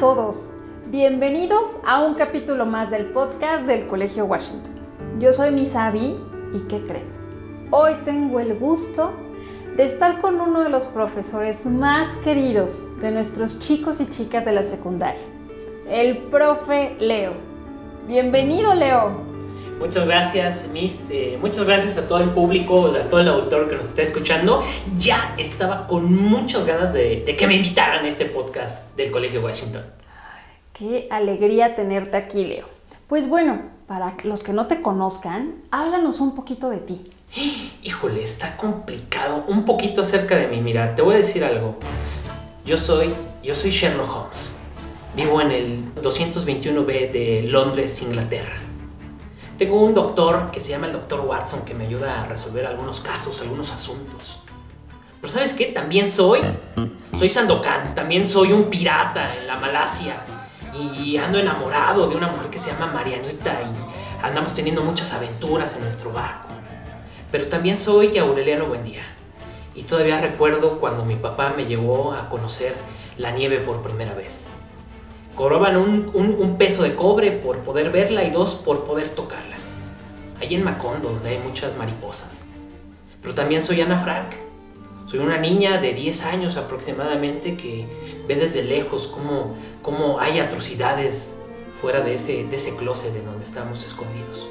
todos, bienvenidos a un capítulo más del podcast del Colegio Washington. Yo soy Miss Abby y ¿qué creen? Hoy tengo el gusto de estar con uno de los profesores más queridos de nuestros chicos y chicas de la secundaria, el profe Leo. Bienvenido Leo. Muchas gracias, Miss. Eh, muchas gracias a todo el público, a todo el auditor que nos está escuchando. Ya estaba con muchas ganas de, que me invitaran a este podcast del Colegio Washington. Qué alegría tenerte aquí, Leo. Pues bueno, para los que no te conozcan, háblanos un poquito de ti. Híjole, está complicado. Un poquito acerca de mí. Mira, te voy a decir algo. Yo soy, yo soy Sherlock Holmes. Vivo en el 221B de Londres, Inglaterra. Tengo un doctor que se llama el doctor Watson que me ayuda a resolver algunos casos, algunos asuntos. Pero ¿sabes qué? También soy, soy Sandokan, también soy un pirata en la Malasia y ando enamorado de una mujer que se llama Marianita y andamos teniendo muchas aventuras en nuestro barco. Pero también soy Aureliano Buendía y todavía recuerdo cuando mi papá me llevó a conocer la nieve por primera vez cobraban un, peso de cobre por poder verla y dos por poder tocarla. Allí en Macondo, donde hay muchas mariposas. Pero también soy Ana Frank. Soy una niña de 10 años aproximadamente que ve desde lejos cómo, cómo hay atrocidades fuera de ese, de ese closet de donde estamos escondidos.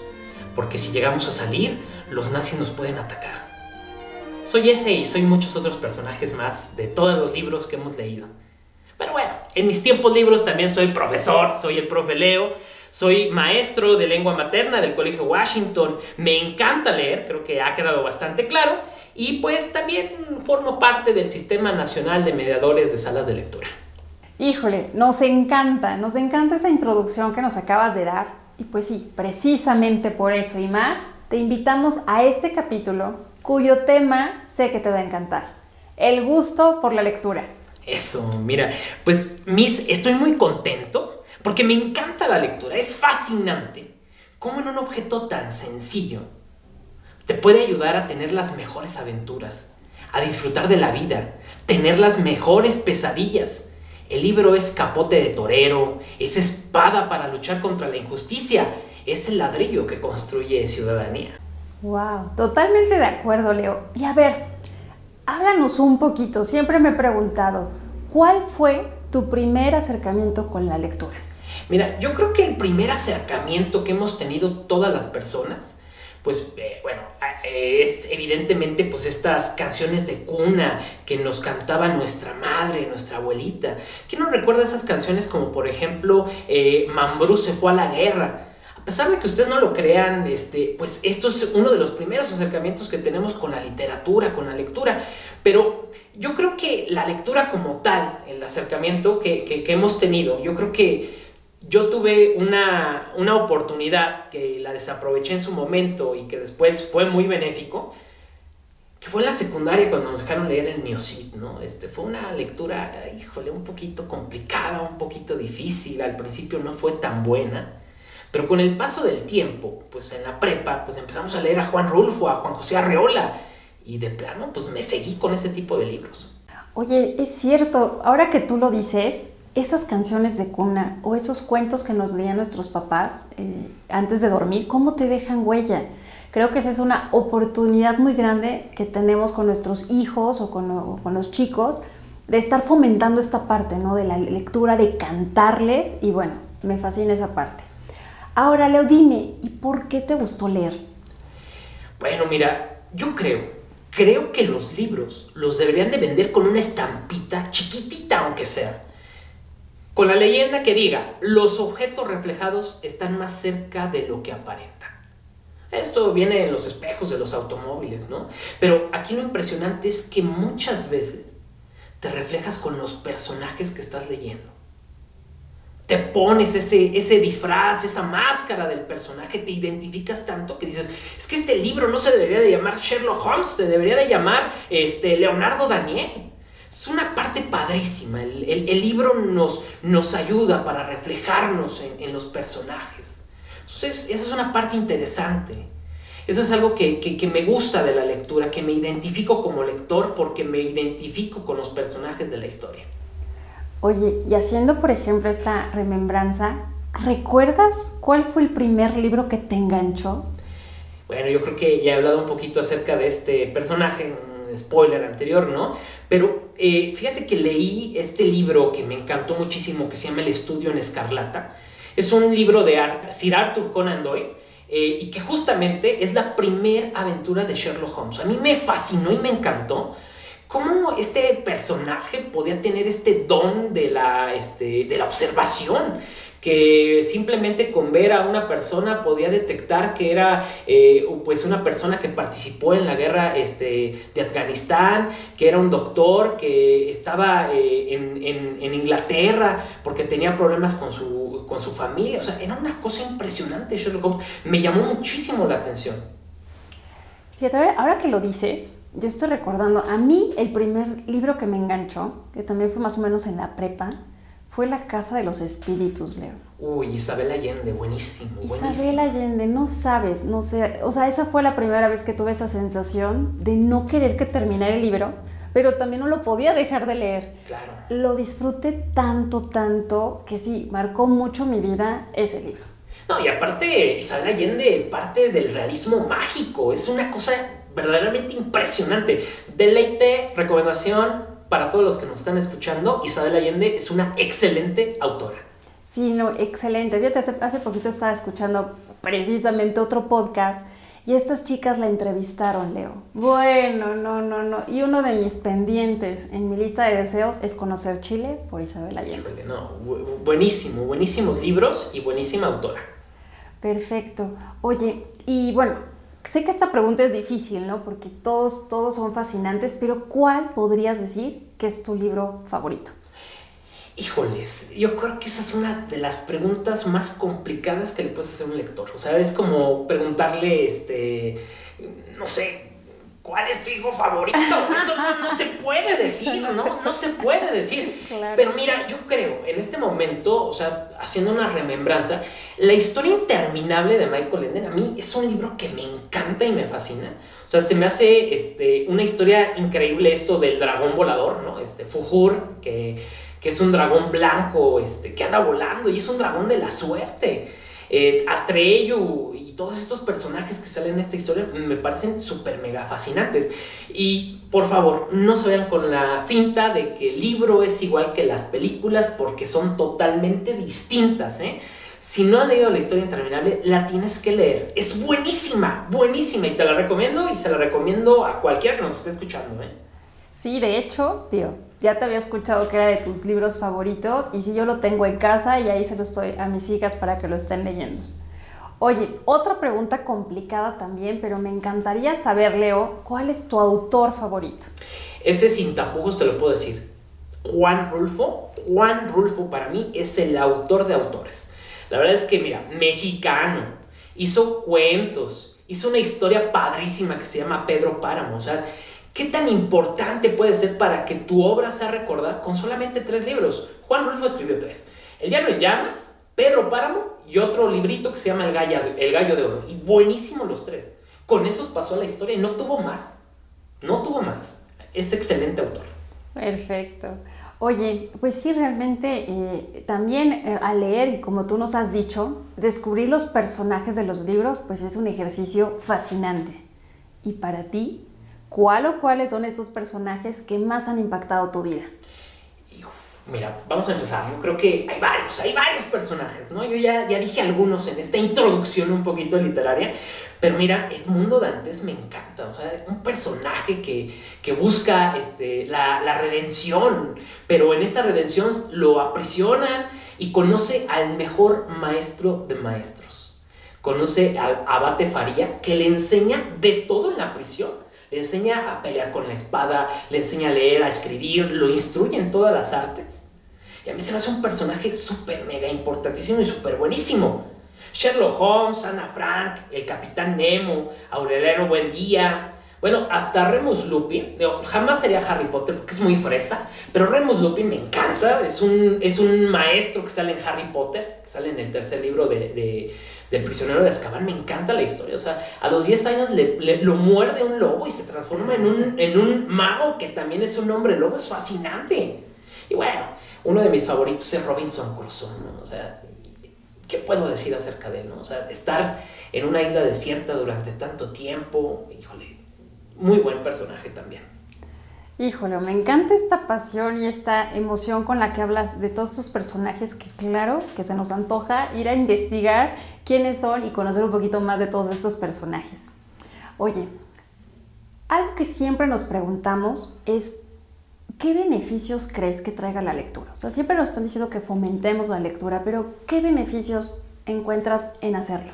Porque si llegamos a salir, los nazis nos pueden atacar. Soy ese y soy muchos otros personajes más de todos los libros que hemos leído. Pero bueno, en mis tiempos libros también soy profesor, soy el profe Leo, soy maestro de lengua materna del Colegio Washington, me encanta leer, creo que ha quedado bastante claro, y pues también formo parte del Sistema Nacional de Mediadores de Salas de Lectura. Híjole, nos encanta, nos encanta esa introducción que nos acabas de dar. Y pues sí, precisamente por eso y más, te invitamos a este capítulo cuyo tema sé que te va a encantar. El gusto por la lectura. Eso, mira, pues Miss, estoy muy contento porque me encanta la lectura, es fascinante. Cómo en un objeto tan sencillo te puede ayudar a tener las mejores aventuras, a disfrutar de la vida, tener las mejores pesadillas. El libro es capote de torero, es espada para luchar contra la injusticia, es el ladrillo que construye ciudadanía. Wow, totalmente de acuerdo, Leo. Y a ver, háblanos un poquito. Siempre me he preguntado, ¿Cuál fue tu primer acercamiento con la lectura? Mira, yo creo que el primer acercamiento que hemos tenido todas las personas, pues eh, bueno, eh, es evidentemente pues estas canciones de cuna que nos cantaba nuestra madre, nuestra abuelita. ¿Quién nos recuerda esas canciones como por ejemplo eh, Mambrú se fue a la guerra? A pesar de que ustedes no lo crean, este, pues esto es uno de los primeros acercamientos que tenemos con la literatura, con la lectura. Pero yo creo que la lectura como tal, el acercamiento que, hemos tenido, yo creo que yo tuve una, oportunidad que la desaproveché en su momento y que después fue muy benéfico, que fue en la secundaria cuando nos dejaron leer el Miocid, ¿no? Este, fue una lectura, híjole, un poquito complicada, un poquito difícil, al principio no fue tan buena, pero con el paso del tiempo, pues en la prepa, pues empezamos a leer a Juan Rulfo, a Juan José Arreola, y de plano, pues me seguí con ese tipo de libros. Oye, es cierto, ahora que tú lo dices, esas canciones de cuna o esos cuentos que nos leían nuestros papás eh, antes de dormir, ¿cómo te dejan huella? Creo que esa es una oportunidad muy grande que tenemos con nuestros hijos o con, con los chicos de estar fomentando esta parte, ¿no? De la lectura, de cantarles y bueno, me fascina esa parte. Ahora, Leo, dime, ¿y por qué te gustó leer? Bueno, mira, yo creo creo que los libros los deberían de vender con una estampita chiquitita aunque sea. Con la leyenda que diga, los objetos reflejados están más cerca de lo que aparentan. Esto viene en los espejos de los automóviles, ¿no? Pero aquí lo impresionante es que muchas veces te reflejas con los personajes que estás leyendo te pones ese, ese disfraz, esa máscara del personaje, te identificas tanto que dices, es que este libro no se debería de llamar Sherlock Holmes, se debería de llamar este, Leonardo Daniel. Es una parte padrísima, el, libro nos, nos ayuda para reflejarnos en, los personajes. Entonces, esa es una parte interesante. Eso es algo que, que, me gusta de la lectura, que me identifico como lector porque me identifico con los personajes de la historia. Oye, y haciendo, por ejemplo, esta remembranza, ¿recuerdas cuál fue el primer libro que te enganchó? Bueno, yo creo que ya he hablado un poquito acerca de este personaje, spoiler anterior, ¿no? Pero eh, fíjate que leí este libro que me encantó muchísimo, que se llama El Estudio en Escarlata. Es un libro de Sir Arthur Conan Doyle. Eh, y que justamente es la primera aventura de Sherlock Holmes. A mí me fascinó y me encantó cómo este personaje podía tener este don de la, este, de la observación que simplemente con ver a una persona podía detectar que era eh, pues una persona que participó en la guerra este, de Afganistán, que era un doctor, que estaba eh, en, Inglaterra porque tenía problemas con su, con su familia. O sea, era una cosa impresionante Sherlock Holmes. Me llamó muchísimo la atención. Fíjate, ahora que lo dices, yo estoy recordando, a mí el primer libro que me enganchó, que también fue más o menos en la prepa, fue La Casa de los Espíritus, Leo. Uy, Isabel Allende, buenísimo, buenísimo. Isabel Allende, no sabes, no sé, o sea, esa fue la primera vez que tuve esa sensación de no querer que terminara el libro, pero también no lo podía dejar de leer. Claro. Lo disfruté tanto, tanto, que sí, marcó mucho mi vida ese libro. No, y aparte, Isabel Allende parte del realismo mágico, es una cosa verdaderamente impresionante. Deleite, recomendación, para todos los que nos están escuchando, Isabel Allende es una excelente autora. Sí, no, excelente. Fíjate, hace, hace poquito estaba escuchando precisamente otro podcast y estas chicas la entrevistaron, Leo. Bueno, no, no, no. Y uno de mis pendientes en mi lista de deseos es conocer Chile por Isabel Allende. no, buenísimo, buenísimos libros y buenísima autora. Perfecto. Oye, y bueno, Sé que esta pregunta es difícil, ¿no? Porque todos, todos son fascinantes, pero ¿cuál podrías decir que es tu libro favorito? Híjoles, yo creo que esa es una de las preguntas más complicadas que le puedes hacer a un lector. O sea, es como preguntarle, este, no sé, ¿Cuál es tu hijo favorito? Eso no, se puede decir, ¿no? No se puede decir. Pero mira, yo creo, en este momento, o sea, haciendo una remembranza, la historia interminable de Michael Enden a mí es un libro que me encanta y me fascina. O sea, se me hace este, una historia increíble esto del dragón volador, ¿no? Este, Fujur, que, que es un dragón blanco, este, que anda volando y es un dragón de la suerte. Eh, Atreyu y todos estos personajes que salen en esta historia me parecen súper mega fascinantes. Y por favor, no se vean con la finta de que el libro es igual que las películas porque son totalmente distintas. ¿eh? Si no has leído la historia interminable, la tienes que leer. Es buenísima, buenísima y te la recomiendo y se la recomiendo a cualquiera que nos esté escuchando. ¿eh? Sí, de hecho, tío, ya te había escuchado que era de tus libros favoritos y si yo lo tengo en casa y ahí se lo estoy a mis hijas para que lo estén leyendo. Oye, otra pregunta complicada también, pero me encantaría saber, Leo, ¿cuál es tu autor favorito? Ese sin tapujos te lo puedo decir. Juan Rulfo. Juan Rulfo para mí es el autor de autores. La verdad es que, mira, mexicano, hizo cuentos, hizo una historia padrísima que se llama Pedro Páramo. O sea, ¿Qué tan importante puede ser para que tu obra sea recordada con solamente tres libros? Juan Rulfo escribió tres. El Llano en Llamas, Pedro Páramo y otro librito que se llama El Gallo, El Gallo de Oro. Y buenísimos los tres. Con esos pasó la historia y no tuvo más. No tuvo más. Es excelente autor. Perfecto. Oye, pues sí, realmente eh, también eh, al leer, y como tú nos has dicho, descubrir los personajes de los libros, pues es un ejercicio fascinante. ¿Y para ti ¿Cuál o cuáles son estos personajes que más han impactado tu vida? Mira, vamos a empezar. Yo creo que hay varios, hay varios personajes, ¿no? Yo ya, ya dije algunos en esta introducción un poquito literaria, pero mira, Edmundo Dantes me encanta, o sea, un personaje que, que busca este, la, la, redención, pero en esta redención lo aprisionan y conoce al mejor maestro de maestros. Conoce al abate Faría, que le enseña de todo en la prisión le enseña a pelear con la espada, le enseña a leer, a escribir, lo instruye en todas las artes. Y a mí se me hace un personaje súper mega importantísimo y súper buenísimo. Sherlock Holmes, Ana Frank, el Capitán Nemo, Aureliano Buendía. Bueno, hasta Remus Lupin. jamás sería Harry Potter porque es muy fresa, pero Remus Lupin me encanta. Es un, es un maestro que sale en Harry Potter, que sale en el tercer libro de del prisionero de Azkaban, me encanta la historia. O sea, a los 10 años le, lo muerde un lobo y se transforma en un, en un mago que también es un hombre lobo, es fascinante. Y bueno, Uno de mis favoritos es Robinson Crusoe, ¿no? O sea, ¿qué puedo decir acerca de él, no? O sea, estar en una isla desierta durante tanto tiempo, híjole, muy buen personaje también. Híjole, me encanta esta pasión y esta emoción con la que hablas de todos estos personajes que claro que se nos antoja ir a investigar quiénes son y conocer un poquito más de todos estos personajes. Oye, algo que siempre nos preguntamos es ¿qué beneficios crees que traiga la lectura? O sea, siempre nos están diciendo que fomentemos la lectura, pero ¿qué beneficios encuentras en hacerlo?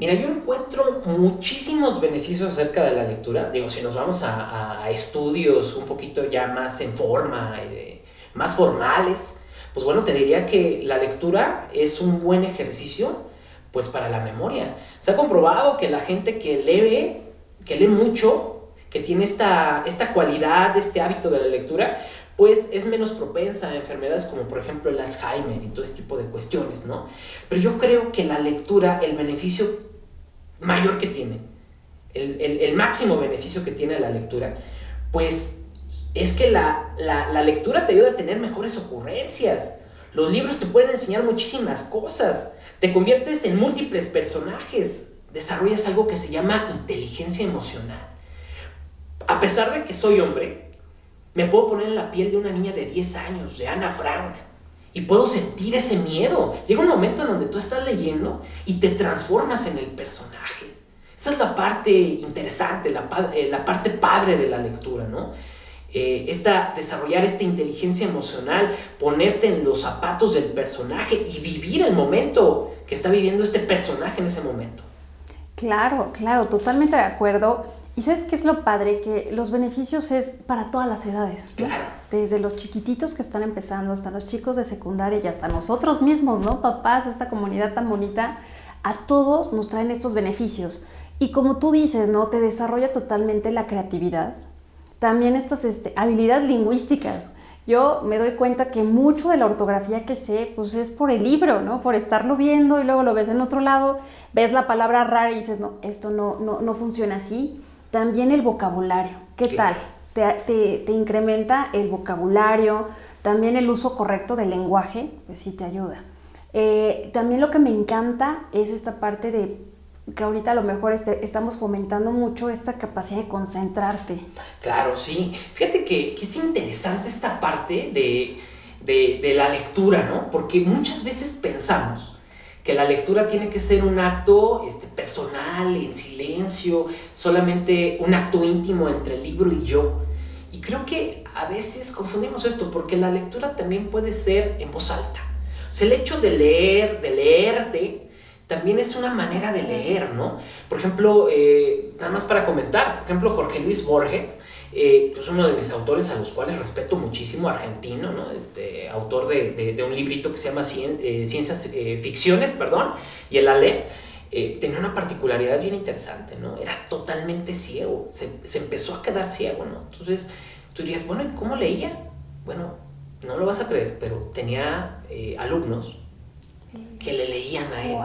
Mira, yo encuentro muchísimos beneficios acerca de la lectura. Digo, si nos vamos a, estudios un poquito ya más en forma, eh, más formales, pues bueno, te diría que la lectura es un buen ejercicio pues para la memoria. Se ha comprobado que la gente que lee, que lee mucho, que tiene esta, esta cualidad, este hábito de la lectura, pues es menos propensa a enfermedades como por ejemplo el Alzheimer y todo este tipo de cuestiones, ¿no? Pero yo creo que la lectura, el beneficio mayor que tiene, el, máximo beneficio que tiene la lectura, pues es que la, la, lectura te ayuda a tener mejores ocurrencias. Los libros te pueden enseñar muchísimas cosas. Te conviertes en múltiples personajes. Desarrollas algo que se llama inteligencia emocional. A pesar de que soy hombre, me puedo poner en la piel de una niña de 10 años, de Ana Frank, y puedo sentir ese miedo. Llega un momento en donde tú estás leyendo y te transformas en el personaje. Esa es la parte interesante, la, eh, la parte padre de la lectura, ¿no? Eh, esta, desarrollar esta inteligencia emocional, ponerte en los zapatos del personaje y vivir el momento que está viviendo este personaje en ese momento. Claro, claro, totalmente de acuerdo. Y sabes qué es lo padre, que los beneficios es para todas las edades. Claro. Desde los chiquititos que están empezando hasta los chicos de secundaria y hasta nosotros mismos, ¿no? Papás, esta comunidad tan bonita, a todos nos traen estos beneficios. Y como tú dices, ¿no? Te desarrolla totalmente la creatividad. También estas este, habilidades lingüísticas. Yo me doy cuenta que mucho de la ortografía que sé, pues es por el libro, ¿no? Por estarlo viendo y luego lo ves en otro lado, ves la palabra rara y dices, no, esto no, no, no funciona así también el vocabulario, ¿qué tal? Te, incrementa el vocabulario, también el uso correcto del lenguaje, pues sí te ayuda. Eh, también lo que me encanta es esta parte de que ahorita a lo mejor este, estamos fomentando mucho esta capacidad de concentrarte. Claro, sí. Fíjate que, es interesante esta parte de, de, la lectura, ¿no? Porque muchas veces pensamos que la lectura tiene que ser un acto este, personal, en silencio, solamente un acto íntimo entre el libro y yo. Y creo que a veces confundimos esto, porque la lectura también puede ser en voz alta. O sea, el hecho de leer, de leerte, también es una manera de leer, ¿no? Por ejemplo, eh, nada más para comentar, por ejemplo, Jorge Luis Borges, eh, es uno de mis autores a los cuales respeto muchísimo, argentino, ¿no? este, autor de, de, un librito que se llama eh, Ciencias eh, Ficciones, perdón, y el Ale, eh, tenía una particularidad bien interesante, ¿no? Era totalmente ciego, se, se, empezó a quedar ciego, ¿no? Entonces, tú dirías, bueno, ¿y cómo leía? Bueno, no lo vas a creer, pero tenía alumnos que le leían a él.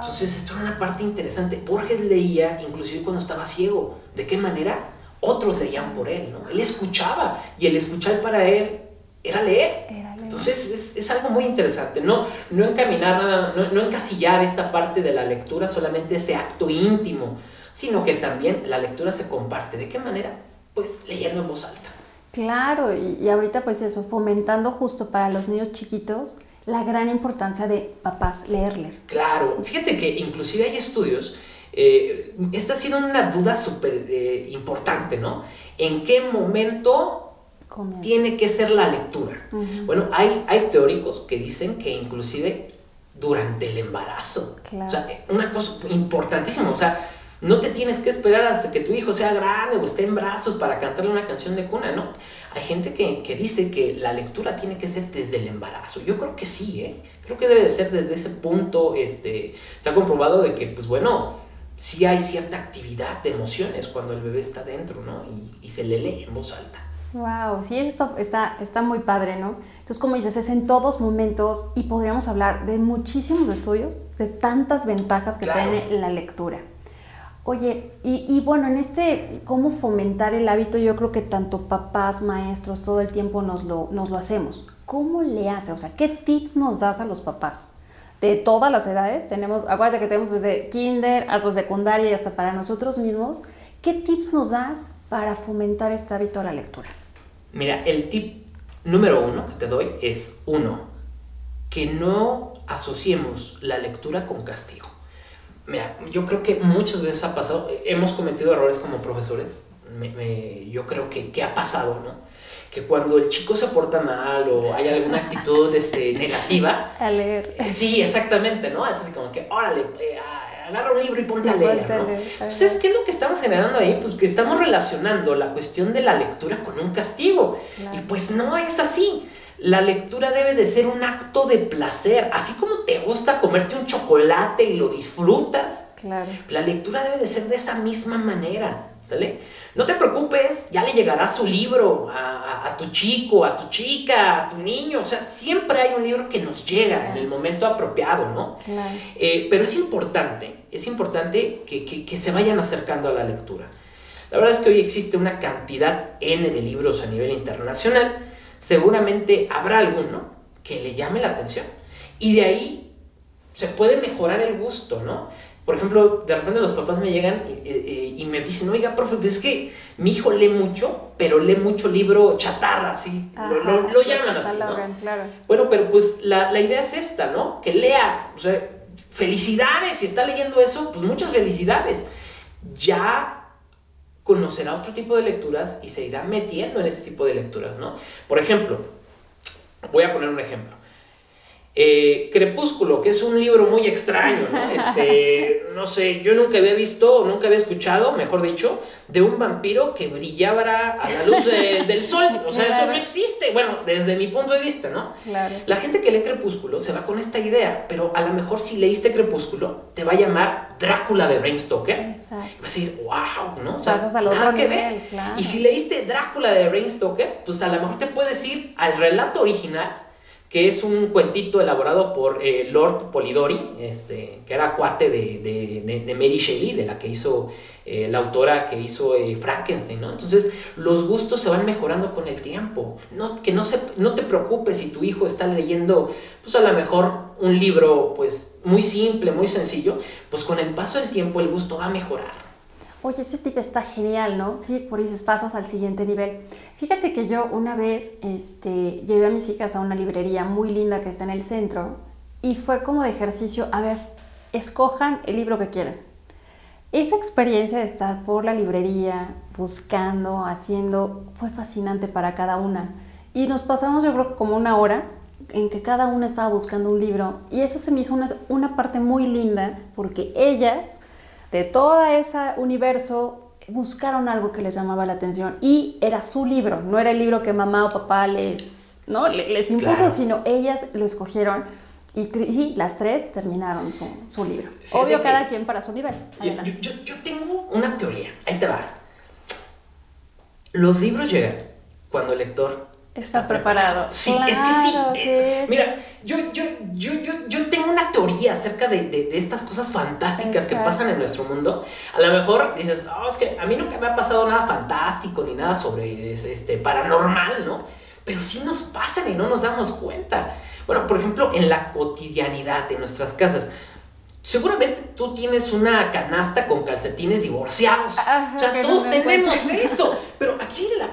Entonces, esto era una parte interesante. Borges leía inclusive cuando estaba ciego. ¿De qué manera? Otros leían por él, ¿no? Él escuchaba y el escuchar para él era leer. Entonces es, algo muy interesante, no, no encaminar nada, no, encasillar esta parte de la lectura, solamente ese acto íntimo, sino que también la lectura se comparte. ¿De qué manera? Pues leyendo en voz alta. Claro, y, y ahorita pues eso, fomentando justo para los niños chiquitos la gran importancia de papás leerles. Claro, fíjate que inclusive hay estudios eh, esta ha sido una duda súper eh, importante, ¿no? ¿En qué momento tiene que ser la lectura? Bueno, hay, hay teóricos que dicen que inclusive durante el embarazo. O sea, una cosa importantísima, o sea, no te tienes que esperar hasta que tu hijo sea grande o esté en brazos para cantarle una canción de cuna, ¿no? Hay gente que, que, dice que la lectura tiene que ser desde el embarazo. Yo creo que sí, ¿eh? Creo que debe de ser desde ese punto, este, se ha comprobado de que, pues bueno, sí hay cierta actividad de emociones cuando el bebé está dentro, ¿no? Y, se le lee en voz alta. Wow, sí, eso está, está muy padre, ¿no? Entonces, como dices, es en todos momentos y podríamos hablar de muchísimos estudios, de tantas ventajas que tiene la lectura. Oye, y, y, bueno, en este cómo fomentar el hábito, yo creo que tanto papás, maestros, todo el tiempo nos lo, nos lo hacemos. ¿cómo le hace? O sea, ¿qué tips nos das a los papás? De todas las edades, tenemos, acuérdate que tenemos desde kinder hasta secundaria y hasta para nosotros mismos. ¿Qué tips nos das para fomentar este hábito a la lectura? Mira, el tip número uno que te doy es uno, que no asociemos la lectura con castigo. Mira, yo creo que muchas veces ha pasado, hemos cometido errores como profesores, yo creo que, que ha pasado, ¿no? Que cuando el chico se porta mal o hay alguna actitud este, negativa. A leer. Sí, exactamente, ¿no? Es así como que, órale, eh, agarra un libro y ponte a leer, ¿no? Entonces, ¿qué es lo que estamos generando ahí? Pues que estamos relacionando la cuestión de la lectura con un castigo. Y pues no es así. La lectura debe de ser un acto de placer, así como te gusta comerte un chocolate y lo disfrutas. Claro. La lectura debe de ser de esa misma manera, ¿sale? No te preocupes, ya le llegará su libro a, tu chico, a tu chica, a tu niño. O sea, siempre hay un libro que nos llega en el momento apropiado, ¿no? Claro. Eh, pero es importante, es importante que, se vayan acercando a la lectura. La verdad es que hoy existe una cantidad N de libros a nivel internacional. Seguramente habrá alguno que le llame la atención. Y de ahí se puede mejorar el gusto, ¿no? Por ejemplo, de repente los papás me llegan y, me dicen, oiga, profe, pues es que mi hijo lee mucho, pero lee mucho libro chatarra, ¿sí? lo, llaman así, ¿no? Bueno, pero pues la, la, idea es esta, ¿no? Que lea, o sea, felicidades, si está leyendo eso, pues muchas felicidades. Ya conocerá otro tipo de lecturas y se irá metiendo en ese tipo de lecturas, ¿no? Por ejemplo, voy a poner un ejemplo. Eh, Crepúsculo, que es un libro muy extraño, ¿no? Este, no sé, yo nunca había visto, o nunca había escuchado, mejor dicho, de un vampiro que brillaba a la luz del sol. O sea, eso no existe. Bueno, desde mi punto de vista, ¿no? Claro. La gente que lee Crepúsculo se va con esta idea, pero a lo mejor si leíste Crepúsculo, te va a llamar Drácula de Bram Stoker. Exacto. va a decir, wow, ¿no? O sea, Pasas al otro nivel, claro. Y si leíste Drácula de Bram Stoker, pues a lo mejor te puedes ir al relato original que es un cuentito elaborado por eh, Lord Polidori, este, que era cuate de, Mary Shelley, de la que hizo eh, la autora que hizo eh, Frankenstein, ¿no? Entonces, los gustos se van mejorando con el tiempo. No, que no, se, no te preocupes si tu hijo está leyendo, pues a lo mejor un libro, pues muy simple, muy sencillo, pues con el paso del tiempo el gusto va a mejorar. Oye, ese tip está genial, ¿no? Sí, por dices, pasas al siguiente nivel. Fíjate que yo una vez este, llevé a mis hijas a una librería muy linda que está en el centro y fue como de ejercicio, a ver, escojan el libro que quieran. Esa experiencia de estar por la librería, buscando, haciendo, fue fascinante para cada una. Y nos pasamos yo creo como una hora en que cada una estaba buscando un libro y eso se me hizo una, una parte muy linda porque ellas de todo ese universo buscaron algo que les llamaba la atención y era su libro, no era el libro que mamá o papá les, ¿no? les impuso, sino ellas lo escogieron y sí, las tres terminaron su, libro. Obvio, cada quien para su nivel. Yo, tengo una teoría, ahí te va. Los libros llegan cuando el lector Está, preparado. Sí, es que sí. Mira, yo, yo, yo, yo, tengo una teoría acerca de, de, estas cosas fantásticas que pasan en nuestro mundo. A lo mejor dices, oh, es que a mí nunca me ha pasado nada fantástico ni nada sobre este, paranormal, ¿no? Pero sí nos pasan y no nos damos cuenta. Bueno, por ejemplo, en la cotidianidad de nuestras casas. Seguramente tú tienes una canasta con calcetines divorciados. o sea, todos tenemos eso. Pero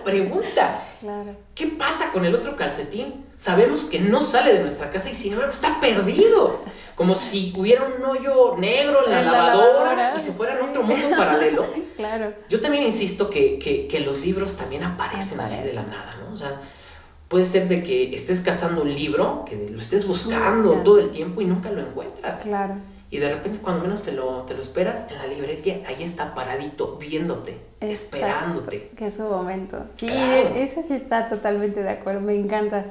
pregunta. Claro. ¿Qué pasa con el otro calcetín? Sabemos que no sale de nuestra casa y sin embargo está perdido. Como si hubiera un hoyo negro en la, lavadora, y se fuera en otro mundo paralelo. claro. Yo también insisto que, que, los libros también aparecen así de la nada, ¿no? O sea, puede ser de que estés cazando un libro, que lo estés buscando todo el tiempo y nunca lo encuentras. Claro. Y de repente cuando menos te lo, te lo esperas, en la librería, ahí está paradito, viéndote, esperándote. Que es su momento. Sí, ese sí está totalmente de acuerdo, me encanta.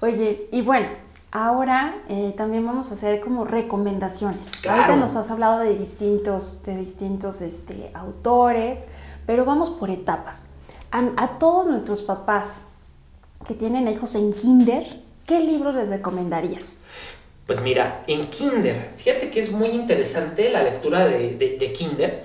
Oye, y bueno, ahora eh, también vamos a hacer como recomendaciones. Ahorita nos has hablado de distintos, de distintos este, autores, pero vamos por etapas. A, a todos nuestros papás que tienen hijos en kinder, ¿qué libros les recomendarías? Pues mira, en Kinder, fíjate que es muy interesante la lectura de, de, Kinder,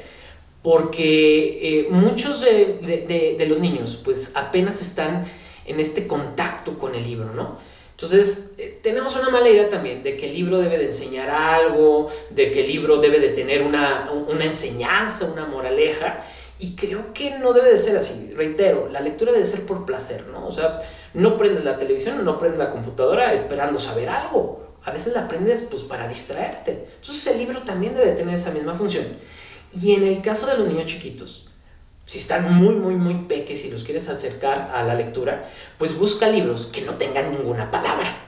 porque eh, muchos de, de, los niños pues apenas están en este contacto con el libro, ¿no? Entonces, eh, tenemos una mala idea también de que el libro debe de enseñar algo, de que el libro debe de tener una, una enseñanza, una moraleja, y creo que no debe de ser así. Reitero, la lectura debe ser por placer, ¿no? O sea, no prendes la televisión, no prendes la computadora esperando saber algo. A veces la aprendes pues para distraerte. Entonces el libro también debe tener esa misma función. Y en el caso de los niños chiquitos, si están muy, muy, muy peques y los quieres acercar a la lectura, pues busca libros que no tengan ninguna palabra.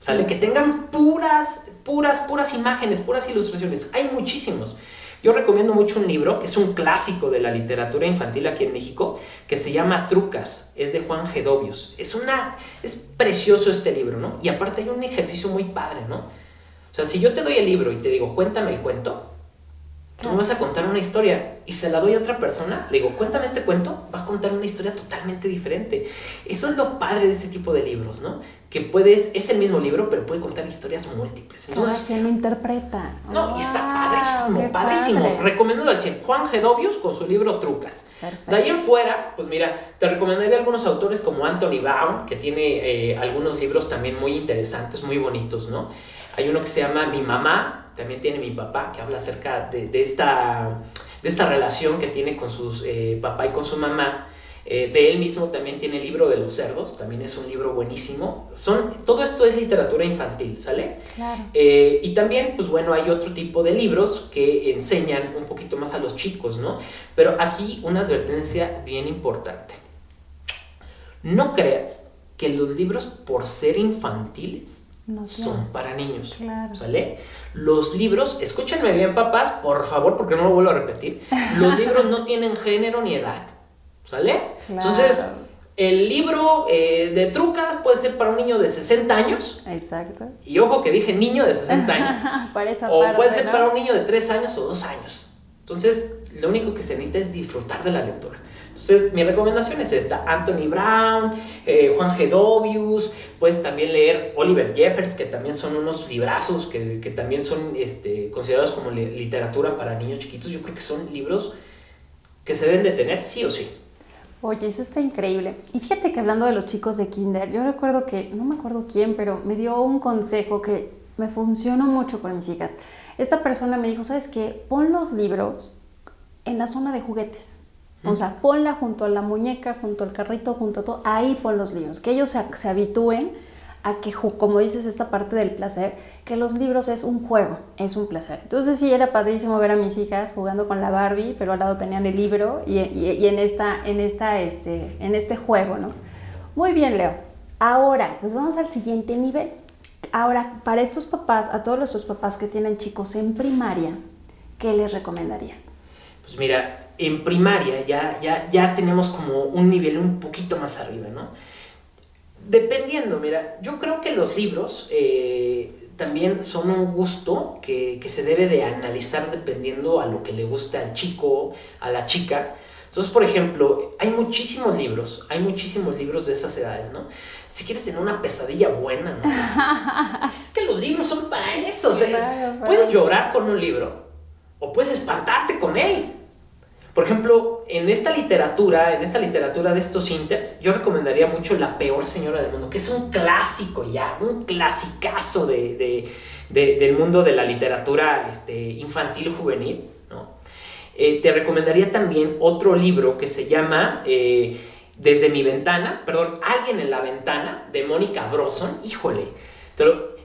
¿Sale? Que tengan puras, puras, puras imágenes, puras ilustraciones. Hay muchísimos. Yo recomiendo mucho un libro que es un clásico de la literatura infantil aquí en México, que se llama Trucas, es de Juan Gedovius. Es una es precioso este libro, ¿no? Y aparte hay un ejercicio muy padre, ¿no? O sea, si yo te doy el libro y te digo, "Cuéntame el cuento", Tú me vas a contar una historia y se la doy a otra persona, le digo, cuéntame este cuento, va a contar una historia totalmente diferente. Eso es lo padre de este tipo de libros, ¿no? Que puedes, es el mismo libro, pero puede contar historias múltiples. Entonces, ¿quién lo interpreta? No, y está padrísimo, padrísimo. Recomiendo al 100. Juan Gedovius con su libro Trucas. De ahí en fuera, pues mira, te recomendaría algunos autores como Anthony Baum, que tiene eh, algunos libros también muy interesantes, muy bonitos, ¿no? Hay uno que se llama Mi mamá, también tiene mi papá, que habla acerca de, esta, de esta relación que tiene con su eh, papá y con su mamá. Eh, de él mismo también tiene el libro de los cerdos, también es un libro buenísimo. Son, todo esto es literatura infantil, ¿sale? Claro. Eh, y también, pues bueno, hay otro tipo de libros que enseñan un poquito más a los chicos, ¿no? Pero aquí una advertencia bien importante. No creas que los libros, por ser infantiles, son para niños. ¿Sale? Los libros, escúchenme bien papás, por favor, porque no lo vuelvo a repetir, los libros no tienen género ni edad. ¿Sale? Entonces, el libro eh, de trucas puede ser para un niño de 60 años. Exacto. Y ojo que dije niño de 60 años. para esa o puede ser para un niño de 3 años o 2 años. Entonces, lo único que se necesita es disfrutar de la lectura. Entonces, mi recomendación es esta: Anthony Brown, eh, Juan Gedovius, puedes también leer Oliver Jeffers, que también son unos librazos, que, que también son este, considerados como literatura para niños chiquitos. Yo creo que son libros que se deben de tener sí o sí. Oye, eso está increíble. Y fíjate que hablando de los chicos de Kinder, yo recuerdo que, no me acuerdo quién, pero me dio un consejo que me funcionó mucho con mis hijas. Esta persona me dijo, ¿sabes qué? Pon los libros en la zona de juguetes. O sea, ponla junto a la muñeca, junto al carrito, junto a todo, ahí pon los libros, que ellos se, habitúen a que, como dices, esta parte del placer, que los libros es un juego, es un placer. Entonces sí, era padrísimo ver a mis hijas jugando con la Barbie, pero al lado tenían el libro y, en, esta, en, esta, este, en este juego, ¿no? Muy bien, Leo. Ahora, pues vamos al siguiente nivel. Ahora, para estos papás, a todos los papás que tienen chicos en primaria, ¿qué les recomendarías? Pues mira, en primaria ya, ya, ya tenemos como un nivel un poquito más arriba, ¿no? Dependiendo, mira, yo creo que los libros eh, también son un gusto que, que, se debe de analizar dependiendo a lo que le gusta al chico, a la chica. Entonces, por ejemplo, hay muchísimos libros, hay muchísimos libros de esas edades, ¿no? Si quieres tener una pesadilla buena, ¿no? es que los libros son para eso, o sea, puedes llorar con un libro o puedes espantarte con él. Por ejemplo, en esta literatura, en esta literatura de estos inters, yo recomendaría mucho La peor señora del mundo, que es un clásico ya, un clasicazo de, del mundo de la literatura este, infantil juvenil. ¿no? Eh, te recomendaría también otro libro que se llama eh, Desde mi ventana, perdón, Alguien en la ventana, de Mónica Broson. Híjole,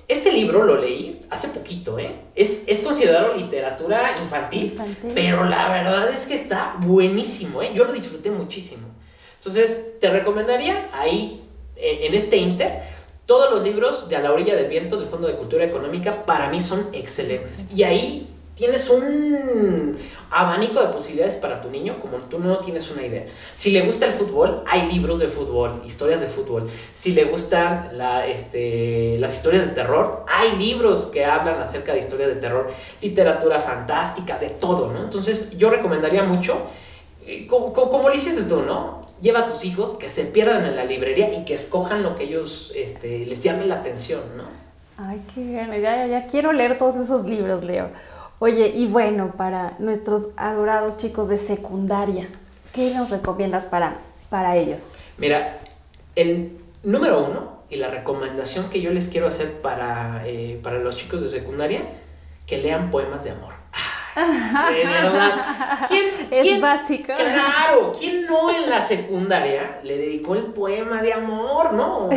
este libro lo leí hace poquito, ¿eh? Es, es considerado literatura infantil, pero la verdad es que está buenísimo, ¿eh? Yo lo disfruté muchísimo. Entonces, te recomendaría ahí, en este Inter, todos los libros de A la orilla del viento del Fondo de Cultura Económica para mí son excelentes. Y ahí tienes un abanico de posibilidades para tu niño como tú no tienes una idea. Si le gusta el fútbol, hay libros de fútbol, historias de fútbol. Si le gustan este, las historias de terror, hay libros que hablan acerca de historias de terror, literatura fantástica, de todo, ¿no? Entonces yo recomendaría mucho, eh, como, como, lo hiciste tú, ¿no? Lleva a tus hijos que se pierdan en la librería y que escojan lo que ellos este, les llame la atención, ¿no? Ay, qué gana. Ya, ya quiero leer todos esos libros, Leo. Oye, y bueno, para nuestros adorados chicos de secundaria, ¿qué nos recomiendas para, para ellos? Mira, el número uno y la recomendación que yo les quiero hacer para, eh, para los chicos de secundaria, que lean poemas de amor. De verdad. ¿Quién, Es quién- básico. Claro, ¿quién no en la secundaria le dedicó el poema de amor, no? O,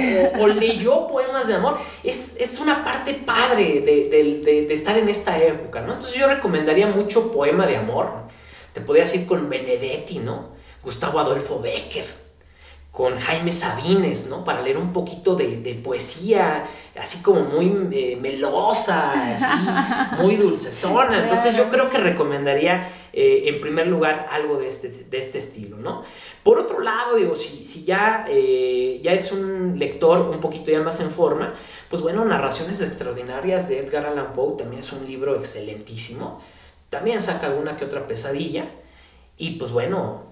o leyó poemas de amor. Es, es una parte padre de, de- de- de estar en esta época, ¿no? Entonces yo recomendaría mucho poema de amor. Te podrías ir con Benedetti, ¿no? Gustavo Adolfo Becker con Jaime Sabines, ¿no? Para leer un poquito de, de poesía, así como muy eh, melosa, así, muy dulcezona. Entonces yo creo que recomendaría eh, en primer lugar algo de este, de este estilo, ¿no? Por otro lado, digo, si, si ya, eh, ya eres un lector un poquito ya más en forma, pues bueno, Narraciones Extraordinarias de Edgar Allan Poe también es un libro excelentísimo. También saca alguna que otra pesadilla. Y pues bueno,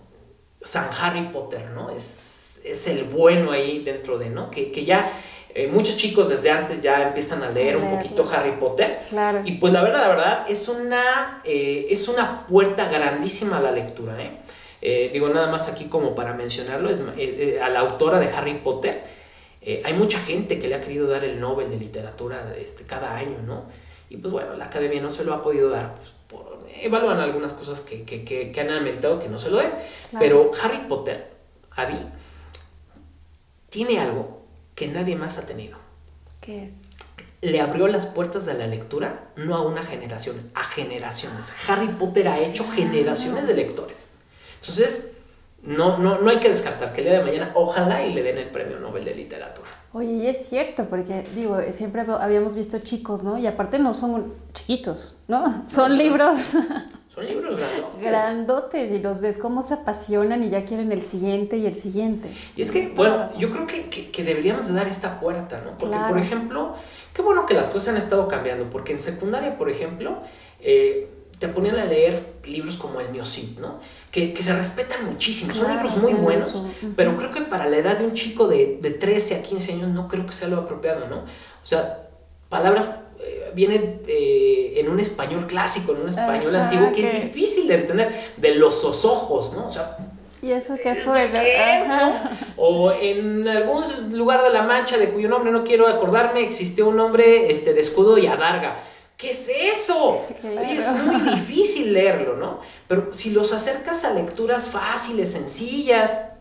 San Harry Potter, ¿no? Es, es el bueno ahí dentro de, ¿no? Que, que ya eh, muchos chicos desde antes ya empiezan a leer un poquito Harry Potter. Claro. Y pues la verdad, la verdad, es una, eh, es una puerta grandísima a la lectura, ¿eh? Eh, digo, nada más aquí como para mencionarlo, es, a la autora de Harry Potter, hay mucha gente que le ha querido dar el Nobel de Literatura este, cada año, ¿no? Y pues bueno, la academia no se lo ha podido dar, pues por- evalúan algunas cosas que, que, que, que han ameritado que no se lo den. Claro. Pero Harry Potter, Abby, tiene algo que nadie más ha tenido. ¿Qué es? Le abrió las puertas de la lectura no a una generación, a generaciones. Harry Potter ha hecho generaciones de lectores. Entonces, no, no, no hay que descartar que el día de mañana ojalá y le den el premio Nobel de Literatura. Oye, y es cierto, porque digo, siempre habíamos visto chicos, ¿no? Y aparte no son chiquitos, ¿no? Son libros Son libros grandes. grandotes y los ves cómo se apasionan y ya quieren el siguiente y el siguiente. Y es que, bueno, razón. yo creo que, que- que deberíamos de dar esta puerta, ¿no? Porque, Claro. por ejemplo, qué bueno que las cosas han estado cambiando, porque en secundaria, por ejemplo, eh, te ponían a leer libros como El Miocid, ¿no? Que, que se respetan muchísimo, son libros muy buenos, pero creo que para la edad de un chico de, de 13 a 15 años no creo que sea lo apropiado, ¿no? O sea, palabras eh, vienen eh, en un español clásico, en un español Ajá, antiguo, que es difícil de entender, de los sosojos, ¿no? O sea, ¿Y eso qué ¿Eso fue? qué es, Ajá. no? O en algún lugar de la Mancha de cuyo nombre no quiero acordarme, existió un nombre este, de escudo y adarga. ¿Qué es eso? Claro. Oye, es muy difícil leerlo, ¿no? Pero si los acercas a lecturas fáciles, sencillas,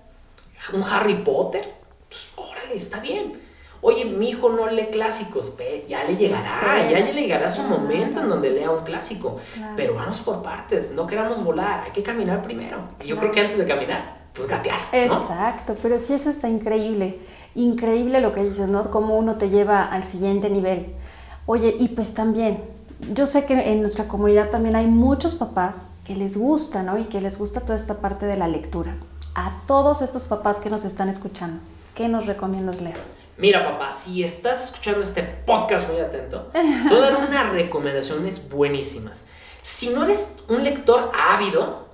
un Harry Potter, pues órale, está bien. Oye, mi hijo no lee clásicos, pe- ya le llegará, Espera. ya le llegará su momento en donde lea un clásico. Claro. Pero vamos por partes, no queramos volar, hay que caminar primero. Y yo creo que antes de caminar, pues gatear, ¿no? Exacto, pero sí eso está increíble. Increíble lo que dices, ¿no? Cómo uno te lleva al siguiente nivel. Oye, y pues también, yo sé que en nuestra comunidad también hay muchos papás que les gusta, ¿no? Y que les gusta toda esta parte de la lectura. A todos estos papás que nos están escuchando, ¿qué nos recomiendas leer? Mira, papá, si estás escuchando este podcast muy atento, te voy a dar unas recomendaciones buenísimas. Si no eres un lector ávido,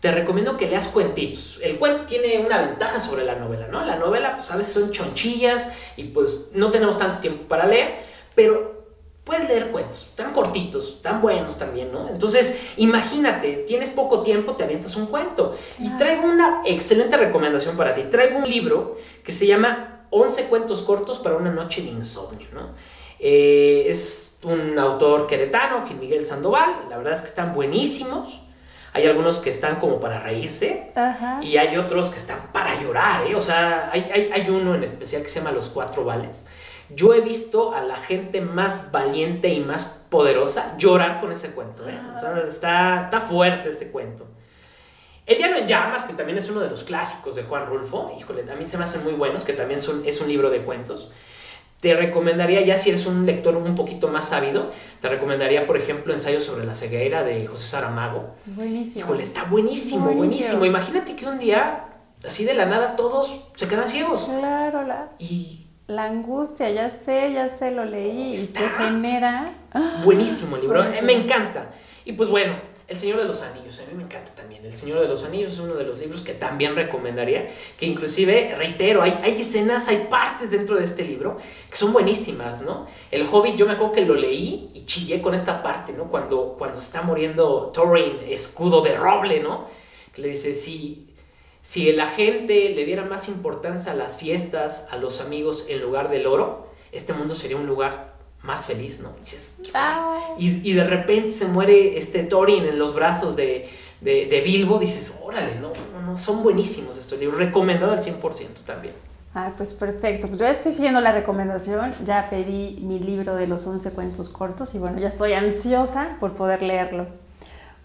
te recomiendo que leas cuentitos. El cuento tiene una ventaja sobre la novela, ¿no? La novela, pues a veces son chonchillas y pues no tenemos tanto tiempo para leer, pero puedes leer cuentos, tan cortitos, tan buenos también, ¿no? Entonces, imagínate, tienes poco tiempo, te avientas un cuento. Y traigo una excelente recomendación para ti. Traigo un libro que se llama 11 cuentos cortos para una noche de insomnio, ¿no? Eh, es un autor queretano, Gil Miguel Sandoval, la verdad es que están buenísimos. Hay algunos que están como para reírse, Ajá. y hay otros que están para llorar, ¿eh? O sea, hay, hay, hay uno en especial que se llama Los Cuatro Vales. Yo he visto a la gente más valiente y más poderosa llorar con ese cuento, ¿eh? O sea, está, está fuerte ese cuento. El Diano en Llamas, que también es uno de los clásicos de Juan Rulfo, híjole, a mí se me hacen muy buenos, que también son, es un libro de cuentos. Te recomendaría, ya si eres un lector un poquito más sabido, te recomendaría, por ejemplo, Ensayo sobre la ceguera de José Saramago. Buenísimo. Híjole, está buenísimo, Buenísimo. buenísimo. Imagínate que un día, así de la nada, todos se quedan ciegos. Claro, la, Y la angustia, ya sé, ya sé, lo leí. Y Está. te genera... buenísimo el libro, Buenísimo. me encanta. Y pues bueno, El Señor de los Anillos, a mí me encanta también. El Señor de los Anillos es uno de los libros que también recomendaría, que inclusive, reitero, hay, hay escenas, hay partes dentro de este libro que son buenísimas, ¿no? El Hobbit, yo me acuerdo que lo leí y chillé con esta parte, ¿no? Cuando, cuando se está muriendo Thorin, escudo de roble, ¿no? Que le dice, si, Si la gente le diera más importancia a las fiestas, a los amigos en lugar del oro, este mundo sería un lugar más feliz, ¿no? Y, y, de repente se muere este Thorin en los brazos de, de, Bilbo, dices, órale, no, no, no, son buenísimos estos libros, recomendado al 100% también. Ah, pues perfecto. Pues yo estoy siguiendo la recomendación. Ya pedí mi libro de los 11 cuentos cortos y bueno, ya estoy ansiosa por poder leerlo.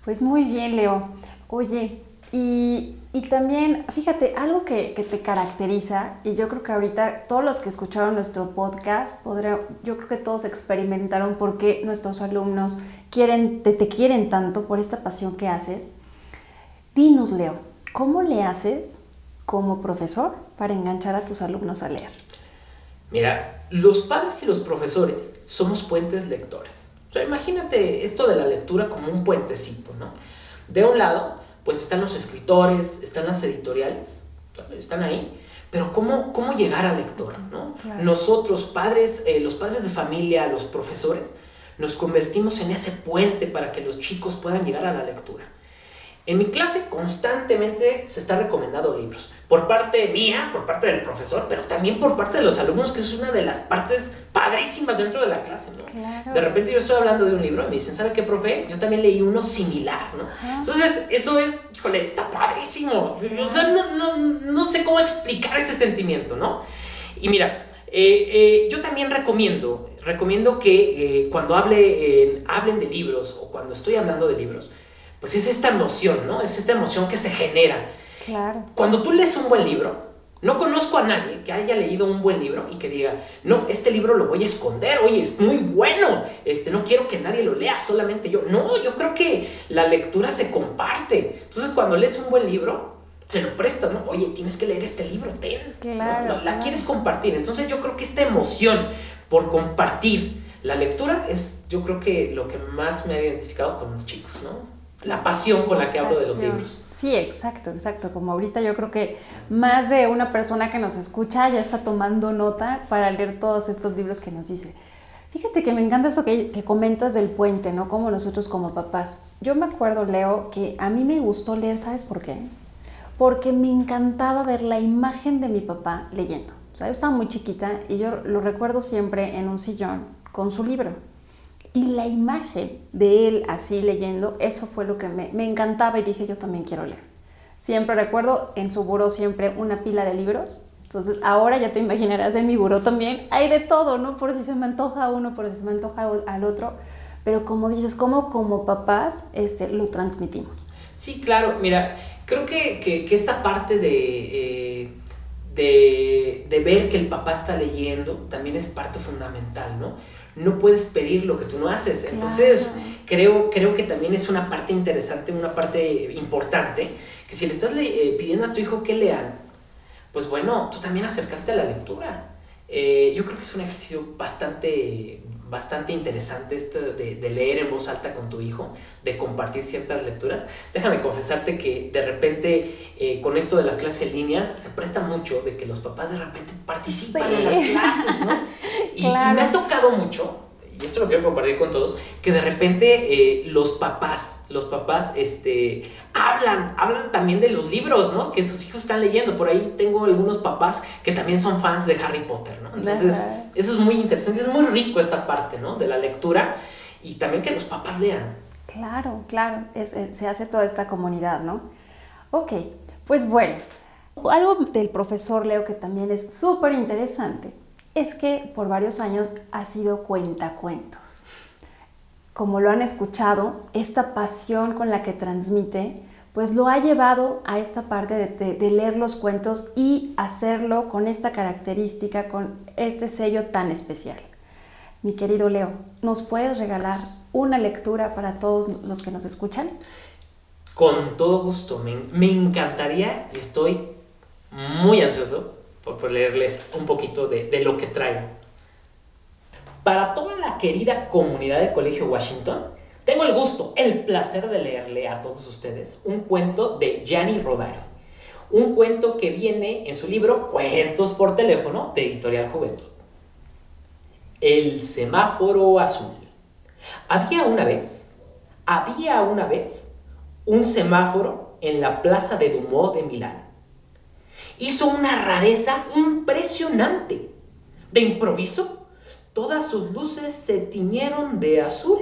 Pues muy bien, Leo. Oye, y, también, fíjate, algo que, te caracteriza, y yo creo que ahorita todos los que escucharon nuestro podcast, podré, yo creo que todos experimentaron por qué nuestros alumnos quieren, te, te quieren tanto por esta pasión que haces. Dinos, Leo, ¿cómo le haces como profesor para enganchar a tus alumnos a leer? Mira, los padres y los profesores somos puentes lectores. O sea, imagínate esto de la lectura como un puentecito, ¿no? De un lado, pues están los escritores, están las editoriales, están ahí, pero ¿cómo, cómo llegar al lector? ¿no? Nosotros, padres, eh, los padres de familia, los profesores, nos convertimos en ese puente para que los chicos puedan llegar a la lectura. En mi clase constantemente se está recomendando libros, por parte mía, por parte del profesor, pero también por parte de los alumnos, que es una de las partes padrísimas dentro de la clase, ¿no? De repente yo estoy hablando de un libro y me dicen, ¿sabe qué, profe? Yo también leí uno similar, ¿no? Entonces, eso es, híjole, está padrísimo. O sea, no, no, no, sé cómo explicar ese sentimiento, ¿no? Y mira, eh, eh, yo también recomiendo, recomiendo que eh, cuando hable, hablen de libros o cuando estoy hablando de libros, pues es esta emoción, ¿no? Es esta emoción que se genera. Claro. Cuando tú lees un buen libro, no conozco a nadie que haya leído un buen libro y que diga, no, este libro lo voy a esconder, oye, es muy bueno, este, no quiero que nadie lo lea, solamente yo. No, yo creo que la lectura se comparte. Entonces, cuando lees un buen libro, se lo prestas, ¿no? Oye, tienes que leer este libro, ten. Claro, La, quieres compartir. Entonces, yo creo que esta emoción por compartir la lectura es, yo creo que lo que más me ha identificado con los chicos, ¿no? La pasión con la que hablo de los libros. Sí, exacto, exacto. Como ahorita yo creo que más de una persona que nos escucha ya está tomando nota para leer todos estos libros que nos dice. Fíjate que me encanta eso que, que comentas del puente, ¿no? Como nosotros como papás. Yo me acuerdo, Leo, que a mí me gustó leer, ¿sabes por qué? Porque me encantaba ver la imagen de mi papá leyendo. O sea, yo estaba muy chiquita y yo lo recuerdo siempre en un sillón con su libro y la imagen de él así leyendo, eso fue lo que me, me, encantaba y dije, yo también quiero leer. Siempre recuerdo en su buró siempre una pila de libros. Entonces ahora ya te imaginarás en mi buró también hay de todo, ¿no? Por si se me antoja uno, por si se me antoja al otro. Pero como dices, como como papás este, lo transmitimos. Sí, claro. Mira, creo que, que, esta parte de... Eh, de, de, ver que el papá está leyendo también es parte fundamental, ¿no? No puedes pedir lo que tú no haces. Entonces, creo, creo que también es una parte interesante, una parte importante, que si le estás eh, pidiendo a tu hijo que lean, pues bueno, tú también acercarte a la lectura. Eh, yo creo que es un ejercicio bastante, bastante interesante esto de, leer en voz alta con tu hijo, de compartir ciertas lecturas. Déjame confesarte que de repente eh, con esto de las clases en líneas se presta mucho de que los papás de repente participan en las clases, ¿no? Y, me ha tocado mucho, y esto lo quiero compartir con todos, que de repente eh, los papás, los papás, este, hablan, hablan también de los libros, ¿no? Que sus hijos están leyendo. Por ahí tengo algunos papás que también son fans de Harry Potter, ¿no? Entonces, eso es muy interesante, es muy rico esta parte, ¿no? De la lectura y también que los papás lean. Claro, claro, se hace toda esta comunidad, ¿no? Ok, pues bueno, algo del profesor Leo que también es súper interesante es que por varios años ha sido cuentacuentos. Como lo han escuchado, esta pasión con la que transmite, pues lo ha llevado a esta parte de, leer los cuentos y hacerlo con esta característica, con este sello tan especial. Mi querido Leo, ¿nos puedes regalar una lectura para todos los que nos escuchan? Con todo gusto, me, me encantaría y estoy muy ansioso por, leerles un poquito de, de lo que traigo. Para toda la querida comunidad del Colegio Washington, tengo el gusto, el placer de leerle a todos ustedes un cuento de Gianni Rodari. Un cuento que viene en su libro Cuentos por teléfono de Editorial Juventud. El semáforo azul. Había una vez, había una vez un semáforo en la plaza de Dumont de Milán hizo una rareza impresionante. De improviso, todas sus luces se tiñeron de azul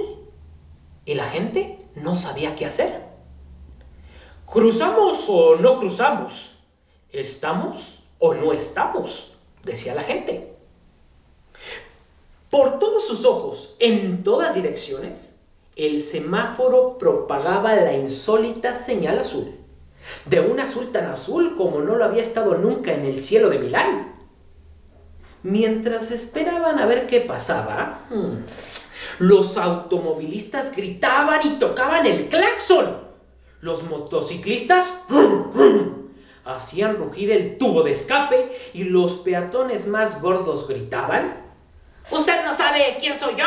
y la gente no sabía qué hacer. ¿Cruzamos o no cruzamos? ¿Estamos o no estamos? decía la gente. Por todos sus ojos, en todas direcciones, el semáforo propagaba la insólita señal azul de un azul tan azul como no lo había estado nunca en el cielo de Milán. Mientras esperaban a ver qué pasaba, hmm, los automovilistas gritaban y tocaban el claxon. Los motociclistas hacían rugir el tubo de escape y los peatones más gordos gritaban, Usted no sabe quién soy yo.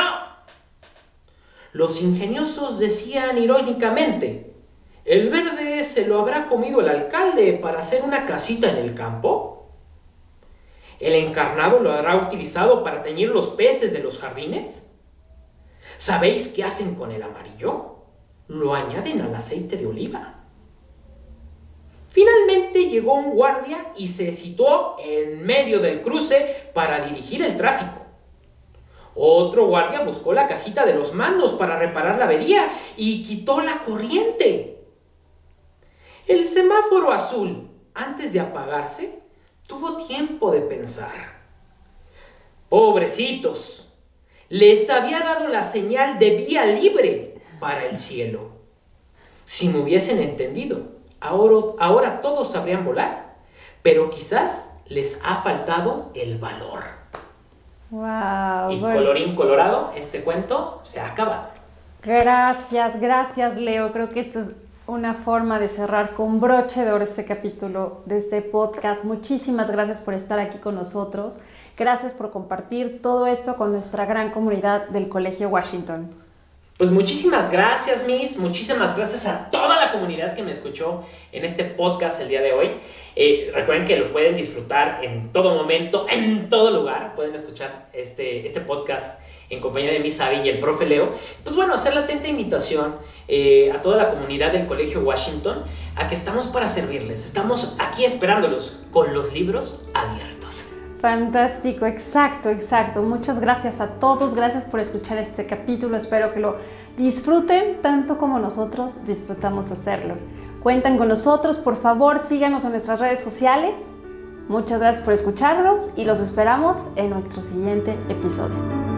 Los ingeniosos decían irónicamente, ¿El verde se lo habrá comido el alcalde para hacer una casita en el campo? ¿El encarnado lo habrá utilizado para teñir los peces de los jardines? ¿Sabéis qué hacen con el amarillo? Lo añaden al aceite de oliva. Finalmente llegó un guardia y se situó en medio del cruce para dirigir el tráfico. Otro guardia buscó la cajita de los mandos para reparar la avería y quitó la corriente. El semáforo azul, antes de apagarse, tuvo tiempo de pensar. Pobrecitos, les había dado la señal de vía libre para el cielo. Si me hubiesen entendido, ahora, ahora todos sabrían volar, pero quizás les ha faltado el valor. Wow, y colorín colorado, este cuento se ha acabado. Gracias, gracias Leo. Creo que esto es una forma de cerrar con broche de oro este capítulo de este podcast. Muchísimas gracias por estar aquí con nosotros. Gracias por compartir todo esto con nuestra gran comunidad del Colegio Washington. Pues muchísimas gracias, Miss. Muchísimas gracias a toda la comunidad que me escuchó en este podcast el día de hoy. Eh, recuerden que lo pueden disfrutar en todo momento, en todo lugar. Pueden escuchar este, este podcast en compañía de Miss Abby y el profe Leo. Pues bueno, hacer la atenta invitación eh, a toda la comunidad del Colegio Washington a que estamos para servirles. Estamos aquí esperándolos con los libros abiertos. Fantástico, exacto, exacto. Muchas gracias a todos, gracias por escuchar este capítulo. Espero que lo disfruten tanto como nosotros disfrutamos hacerlo. Cuentan con nosotros, por favor, síganos en nuestras redes sociales. Muchas gracias por escucharnos y los esperamos en nuestro siguiente episodio.